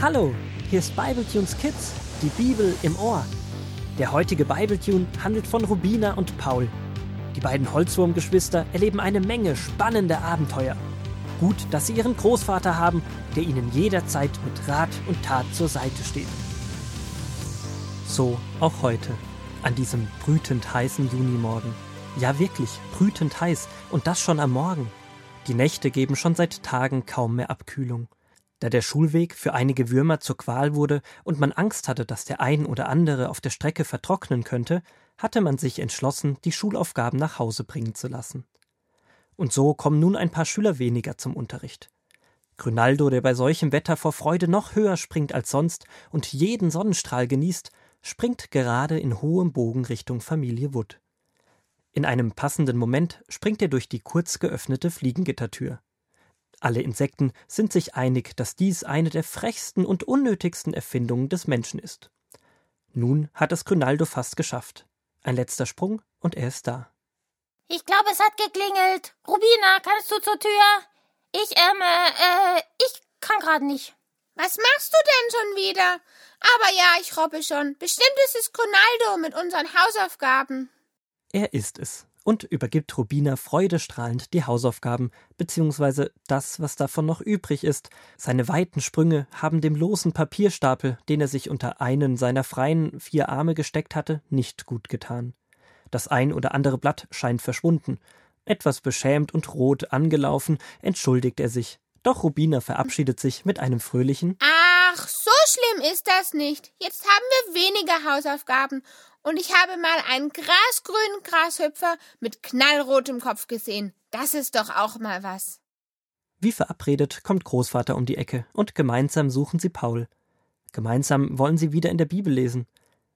Hallo, hier ist Bibletunes Kids, die Bibel im Ohr. Der heutige Bibletune handelt von Rubina und Paul. Die beiden Holzwurmgeschwister erleben eine Menge spannender Abenteuer. Gut, dass sie ihren Großvater haben, der ihnen jederzeit mit Rat und Tat zur Seite steht. So auch heute, an diesem brütend heißen Junimorgen. Ja wirklich, brütend heiß und das schon am Morgen. Die Nächte geben schon seit Tagen kaum mehr Abkühlung. Da der Schulweg für einige Würmer zur Qual wurde und man Angst hatte, dass der ein oder andere auf der Strecke vertrocknen könnte, hatte man sich entschlossen, die Schulaufgaben nach Hause bringen zu lassen. Und so kommen nun ein paar Schüler weniger zum Unterricht. Grünaldo, der bei solchem Wetter vor Freude noch höher springt als sonst und jeden Sonnenstrahl genießt, springt gerade in hohem Bogen Richtung Familie Wood. In einem passenden Moment springt er durch die kurz geöffnete Fliegengittertür. Alle Insekten sind sich einig, dass dies eine der frechsten und unnötigsten Erfindungen des Menschen ist. Nun hat es Grünaldo fast geschafft. Ein letzter Sprung und er ist da. Ich glaube, es hat geklingelt. Rubina, kannst du zur Tür? Ich, ähm, äh, ich kann gerade nicht. Was machst du denn schon wieder? Aber ja, ich robbe schon. Bestimmt ist es Ronaldo mit unseren Hausaufgaben. Er ist es und übergibt Rubina freudestrahlend die Hausaufgaben, beziehungsweise das, was davon noch übrig ist. Seine weiten Sprünge haben dem losen Papierstapel, den er sich unter einen seiner freien vier Arme gesteckt hatte, nicht gut getan. Das ein oder andere Blatt scheint verschwunden. Etwas beschämt und rot angelaufen, entschuldigt er sich. Doch Rubina verabschiedet sich mit einem fröhlichen so schlimm ist das nicht. Jetzt haben wir weniger Hausaufgaben. Und ich habe mal einen grasgrünen Grashüpfer mit knallrotem Kopf gesehen. Das ist doch auch mal was. Wie verabredet kommt Großvater um die Ecke und gemeinsam suchen sie Paul. Gemeinsam wollen sie wieder in der Bibel lesen.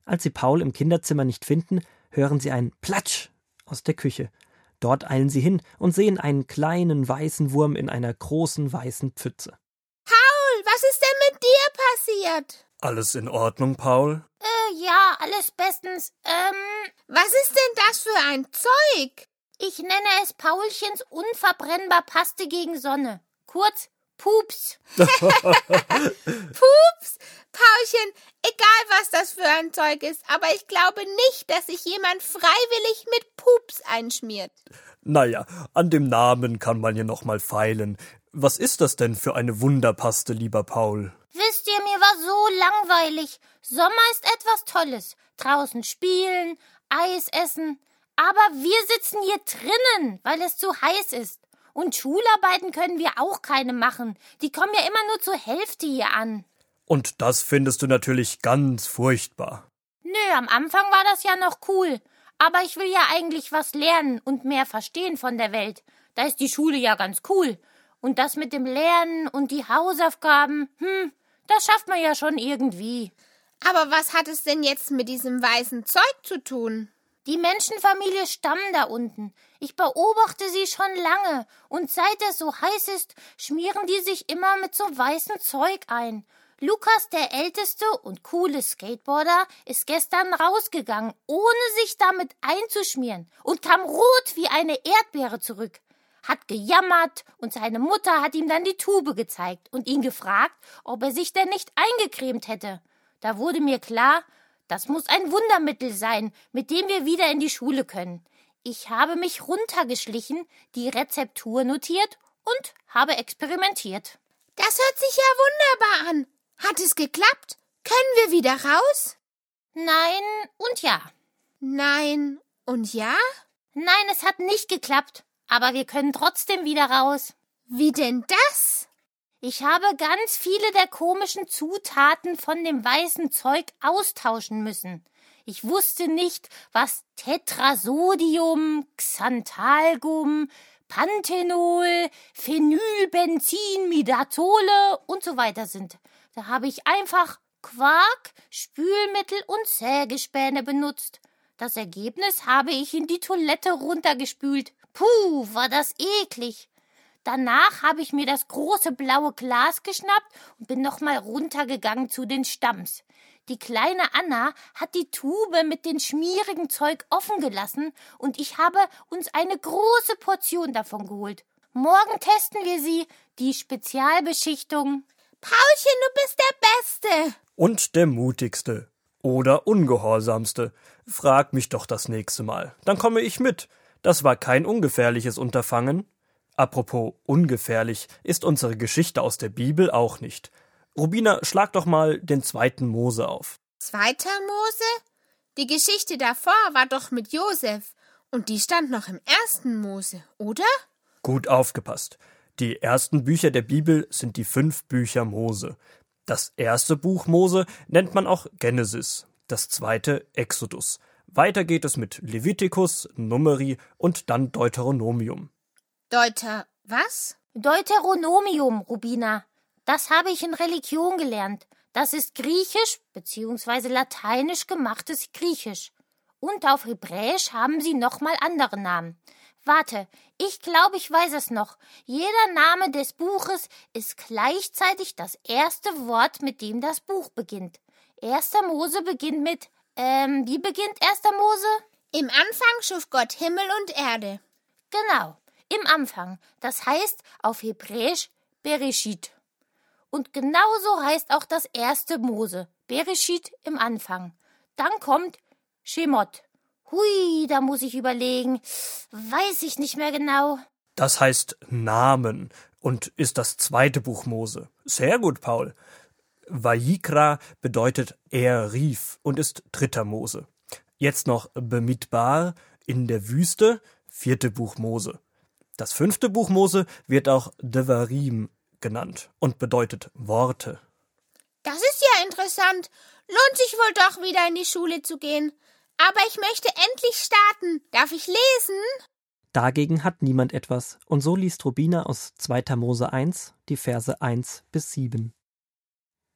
Als sie Paul im Kinderzimmer nicht finden, hören sie ein Platsch aus der Küche. Dort eilen sie hin und sehen einen kleinen weißen Wurm in einer großen weißen Pfütze. Paul, was ist denn mit dir passiert? Alles in Ordnung, Paul? Äh, ja, alles bestens. Ähm, Was ist denn das für ein Zeug? ich nenne es Paulchens unverbrennbar Paste gegen Sonne. Kurz, Pups. Pups, Paulchen, egal was das für ein Zeug ist, aber ich glaube nicht, dass sich jemand freiwillig mit Pups einschmiert. Naja, an dem Namen kann man ja noch mal feilen. Was ist das denn für eine Wunderpaste, lieber Paul? Wisst so langweilig. Sommer ist etwas Tolles. Draußen spielen, Eis essen. Aber wir sitzen hier drinnen, weil es zu heiß ist. Und Schularbeiten können wir auch keine machen. Die kommen ja immer nur zur Hälfte hier an. Und das findest du natürlich ganz furchtbar. Nö, am Anfang war das ja noch cool. Aber ich will ja eigentlich was lernen und mehr verstehen von der Welt. Da ist die Schule ja ganz cool. Und das mit dem Lernen und die Hausaufgaben, hm, das schafft man ja schon irgendwie. Aber was hat es denn jetzt mit diesem weißen Zeug zu tun? Die Menschenfamilie Stamm da unten. Ich beobachte sie schon lange, und seit es so heiß ist, schmieren die sich immer mit so weißem Zeug ein. Lukas, der älteste und coole Skateboarder, ist gestern rausgegangen, ohne sich damit einzuschmieren, und kam rot wie eine Erdbeere zurück. Hat gejammert, und seine Mutter hat ihm dann die Tube gezeigt und ihn gefragt, ob er sich denn nicht eingecremt hätte. Da wurde mir klar, das muss ein Wundermittel sein, mit dem wir wieder in die Schule können. Ich habe mich runtergeschlichen, die Rezeptur notiert und habe experimentiert. Das hört sich ja wunderbar an. Hat es geklappt? Können wir wieder raus? Nein und ja. Nein und ja? Nein, es hat nicht geklappt, aber wir können trotzdem wieder raus. Wie denn das? Ich habe ganz viele der komischen Zutaten von dem weißen Zeug austauschen müssen. Ich wusste nicht, was Tetrasodium, Xanthalgum, Panthenol, Phenylbenzinmidazole und so weiter sind. Da habe ich einfach Quark, Spülmittel und Sägespäne benutzt. Das Ergebnis habe ich in die Toilette runtergespült. Puh, war das eklig. Danach habe ich mir das große blaue Glas geschnappt und bin nochmal runtergegangen zu den Stamms. Die kleine Anna hat die Tube mit dem schmierigen Zeug offen gelassen und ich habe uns eine große Portion davon geholt. Morgen testen wir sie, die Spezialbeschichtung. Paulchen, du bist der Beste. Und der mutigste. Oder ungehorsamste. Frag mich doch das nächste Mal. Dann komme ich mit. Das war kein ungefährliches Unterfangen. Apropos ungefährlich ist unsere Geschichte aus der Bibel auch nicht. Rubina, schlag doch mal den zweiten Mose auf. Zweiter Mose? Die Geschichte davor war doch mit Josef. Und die stand noch im ersten Mose, oder? Gut aufgepasst. Die ersten Bücher der Bibel sind die fünf Bücher Mose. Das erste Buch Mose nennt man auch Genesis, das zweite Exodus. Weiter geht es mit Levitikus, Numeri und dann Deuteronomium. Deuter was? Deuteronomium, Rubina. Das habe ich in Religion gelernt. Das ist griechisch bzw. lateinisch gemachtes Griechisch. Und auf Hebräisch haben sie nochmal andere Namen. Warte, ich glaube, ich weiß es noch. Jeder Name des Buches ist gleichzeitig das erste Wort, mit dem das Buch beginnt. Erster Mose beginnt mit, ähm, wie beginnt erster Mose? Im Anfang schuf Gott Himmel und Erde. Genau, im Anfang. Das heißt auf Hebräisch Bereshit. Und genauso heißt auch das erste Mose. Bereshit im Anfang. Dann kommt Shemot. Hui, da muss ich überlegen. Weiß ich nicht mehr genau. Das heißt Namen und ist das zweite Buch Mose. Sehr gut, Paul. Vayikra bedeutet er rief und ist dritter Mose. Jetzt noch Bemidbar in der Wüste, vierte Buch Mose. Das fünfte Buch Mose wird auch Devarim genannt und bedeutet Worte. Das ist ja interessant. Lohnt sich wohl doch wieder in die Schule zu gehen. Aber ich möchte endlich starten. Darf ich lesen? Dagegen hat niemand etwas, und so liest Rubina aus 2. Mose 1 die Verse 1 bis 7.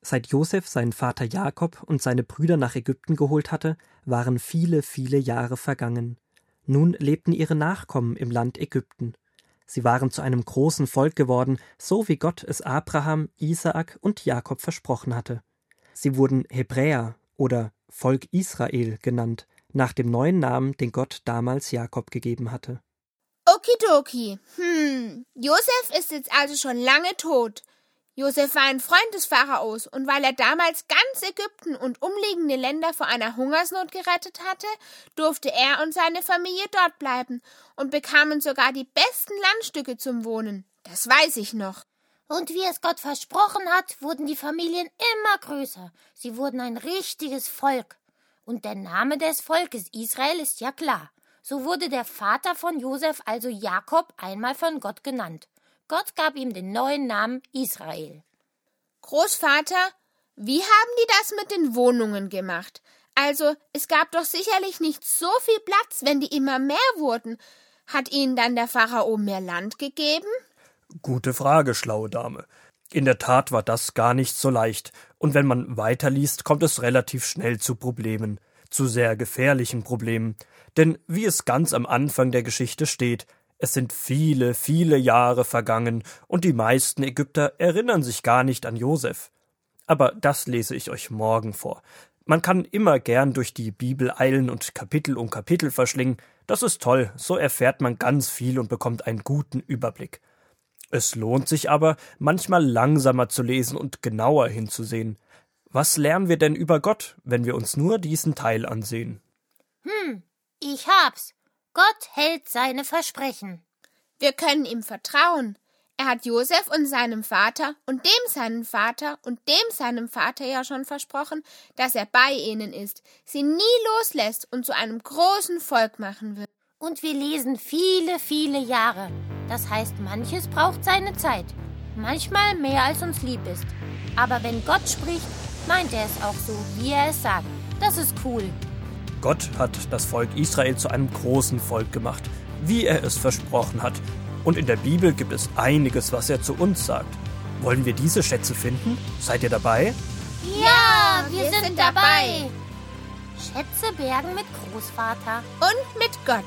Seit Josef seinen Vater Jakob und seine Brüder nach Ägypten geholt hatte, waren viele, viele Jahre vergangen. Nun lebten ihre Nachkommen im Land Ägypten. Sie waren zu einem großen Volk geworden, so wie Gott es Abraham, Isaak und Jakob versprochen hatte. Sie wurden Hebräer oder Volk Israel genannt, nach dem neuen Namen, den Gott damals Jakob gegeben hatte. Okidoki. Hm, Josef ist jetzt also schon lange tot. Josef war ein Freund des Pharaos, und weil er damals ganz Ägypten und umliegende Länder vor einer Hungersnot gerettet hatte, durfte er und seine Familie dort bleiben und bekamen sogar die besten Landstücke zum Wohnen. Das weiß ich noch. Und wie es Gott versprochen hat, wurden die Familien immer größer. Sie wurden ein richtiges Volk. Und der Name des Volkes Israel ist ja klar. So wurde der Vater von Josef, also Jakob, einmal von Gott genannt. Gott gab ihm den neuen Namen Israel. Großvater, wie haben die das mit den Wohnungen gemacht? Also, es gab doch sicherlich nicht so viel Platz, wenn die immer mehr wurden. Hat ihnen dann der Pharao mehr Land gegeben? Gute Frage, schlaue Dame. In der Tat war das gar nicht so leicht, und wenn man weiterliest, kommt es relativ schnell zu Problemen, zu sehr gefährlichen Problemen, denn wie es ganz am Anfang der Geschichte steht, es sind viele, viele Jahre vergangen, und die meisten Ägypter erinnern sich gar nicht an Josef. Aber das lese ich euch morgen vor. Man kann immer gern durch die Bibel eilen und Kapitel um Kapitel verschlingen. Das ist toll, so erfährt man ganz viel und bekommt einen guten Überblick. Es lohnt sich aber, manchmal langsamer zu lesen und genauer hinzusehen. Was lernen wir denn über Gott, wenn wir uns nur diesen Teil ansehen? Hm, ich hab's. Gott hält seine Versprechen. Wir können ihm vertrauen. Er hat Josef und seinem Vater und dem seinen Vater und dem seinem Vater ja schon versprochen, dass er bei ihnen ist, sie nie loslässt und zu einem großen Volk machen wird. Und wir lesen viele, viele Jahre. Das heißt, manches braucht seine Zeit. Manchmal mehr als uns lieb ist. Aber wenn Gott spricht, meint er es auch so, wie er es sagt. Das ist cool. Gott hat das Volk Israel zu einem großen Volk gemacht, wie er es versprochen hat. Und in der Bibel gibt es einiges, was er zu uns sagt. Wollen wir diese Schätze finden? Seid ihr dabei? Ja, wir, sind dabei. Schätze bergen mit Großvater. Und mit Gott.